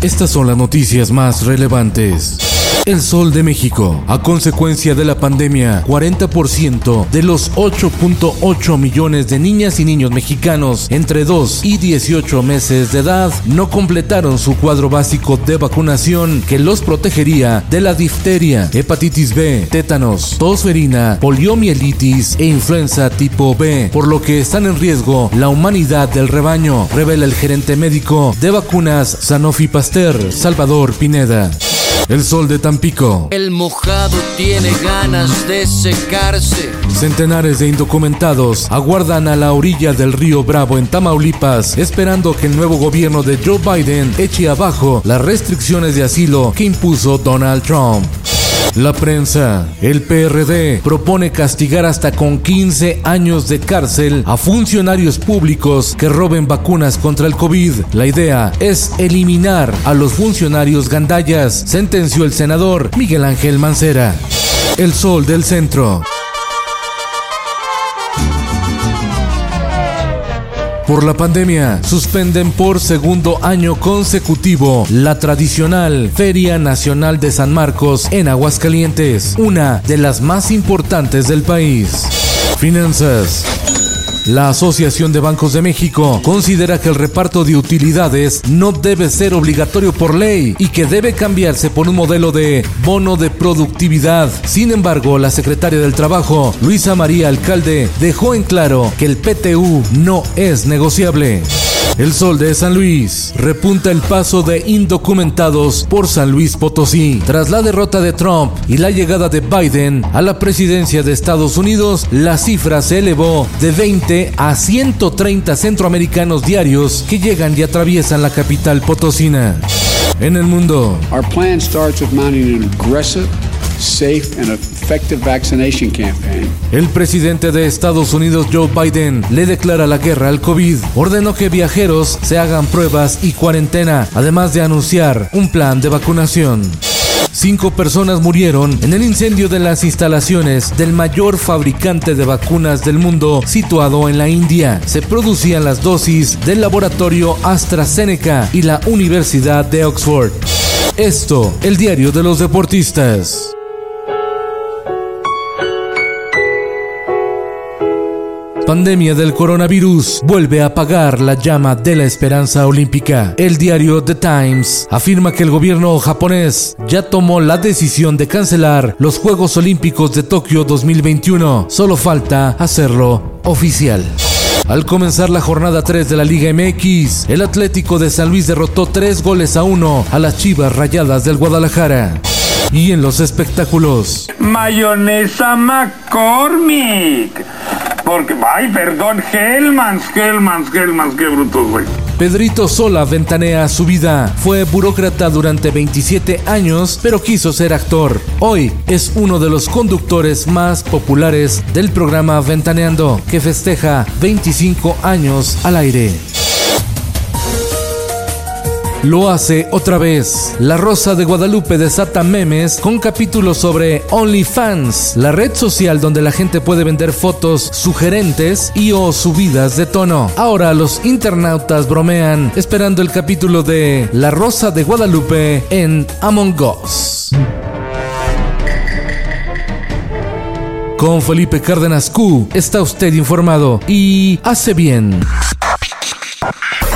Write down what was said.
Estas son las noticias más relevantes. El Sol de México. A consecuencia de la pandemia, 40% de los 8.8 millones de niñas y niños mexicanos entre 2 y 18 meses de edad no completaron su cuadro básico de vacunación que los protegería de la difteria, hepatitis B, tétanos, tosferina, poliomielitis e influenza tipo B, por lo que están en riesgo la humanidad del rebaño, revela el gerente médico de vacunas Sanofi Pasteur, Salvador Pineda. El sol de Tampico. El mojado tiene ganas de secarse. Centenares de indocumentados aguardan a la orilla del río Bravo en Tamaulipas, esperando que el nuevo gobierno de Joe Biden eche abajo las restricciones de asilo que impuso Donald Trump. La prensa. El PRD propone castigar hasta con 15 años de cárcel a funcionarios públicos que roben vacunas contra el COVID. La idea es eliminar a los funcionarios gandallas, sentenció el senador Miguel Ángel Mancera. El sol del centro. Por la pandemia, suspenden por segundo año consecutivo la tradicional Feria Nacional de San Marcos en Aguascalientes, una de las más importantes del país. Finanzas. La Asociación de Bancos de México considera que el reparto de utilidades no debe ser obligatorio por ley y que debe cambiarse por un modelo de bono de productividad. Sin embargo, la secretaria del Trabajo, Luisa María Alcalde, dejó en claro que el PTU no es negociable. El sol de San Luis repunta el paso de indocumentados por San Luis Potosí. Tras la derrota de Trump y la llegada de Biden a la presidencia de Estados Unidos, la cifra se elevó de 20 a 130 centroamericanos diarios que llegan y atraviesan la capital potosina. En el mundo, Our plan starts with mounting an aggressive, safe, and effective vaccination campaign. el presidente de Estados Unidos Joe Biden le declara la guerra al COVID. Ordenó que viajeros se hagan pruebas y cuarentena, además de anunciar un plan de vacunación. Cinco personas murieron en el incendio de las instalaciones del mayor fabricante de vacunas del mundo situado en la India. Se producían las dosis del laboratorio AstraZeneca y la Universidad de Oxford. Esto, el diario de los deportistas. Pandemia del coronavirus vuelve a apagar la llama de la esperanza olímpica. El diario The Times afirma que el gobierno japonés ya tomó la decisión de cancelar los Juegos Olímpicos de Tokio 2021. Solo falta hacerlo oficial. Al comenzar la jornada 3 de la Liga MX, el Atlético de San Luis derrotó 3 goles a 1 a las Chivas Rayadas del Guadalajara. Y en los espectáculos, Mayonesa McCormick. Porque, ay, perdón, Hellmans, Hellmans, Hellmans, qué brutos, güey. Pedrito Sola ventanea su vida. Fue burócrata durante 27 años, pero quiso ser actor. Hoy es uno de los conductores más populares del programa Ventaneando, que festeja 25 años al aire. Lo hace otra vez. La Rosa de Guadalupe desata memes con capítulos sobre OnlyFans, la red social donde la gente puede vender fotos sugerentes y o subidas de tono. Ahora los internautas bromean esperando el capítulo de La Rosa de Guadalupe en Among Us. Con Felipe Cárdenas Q está usted informado y hace bien.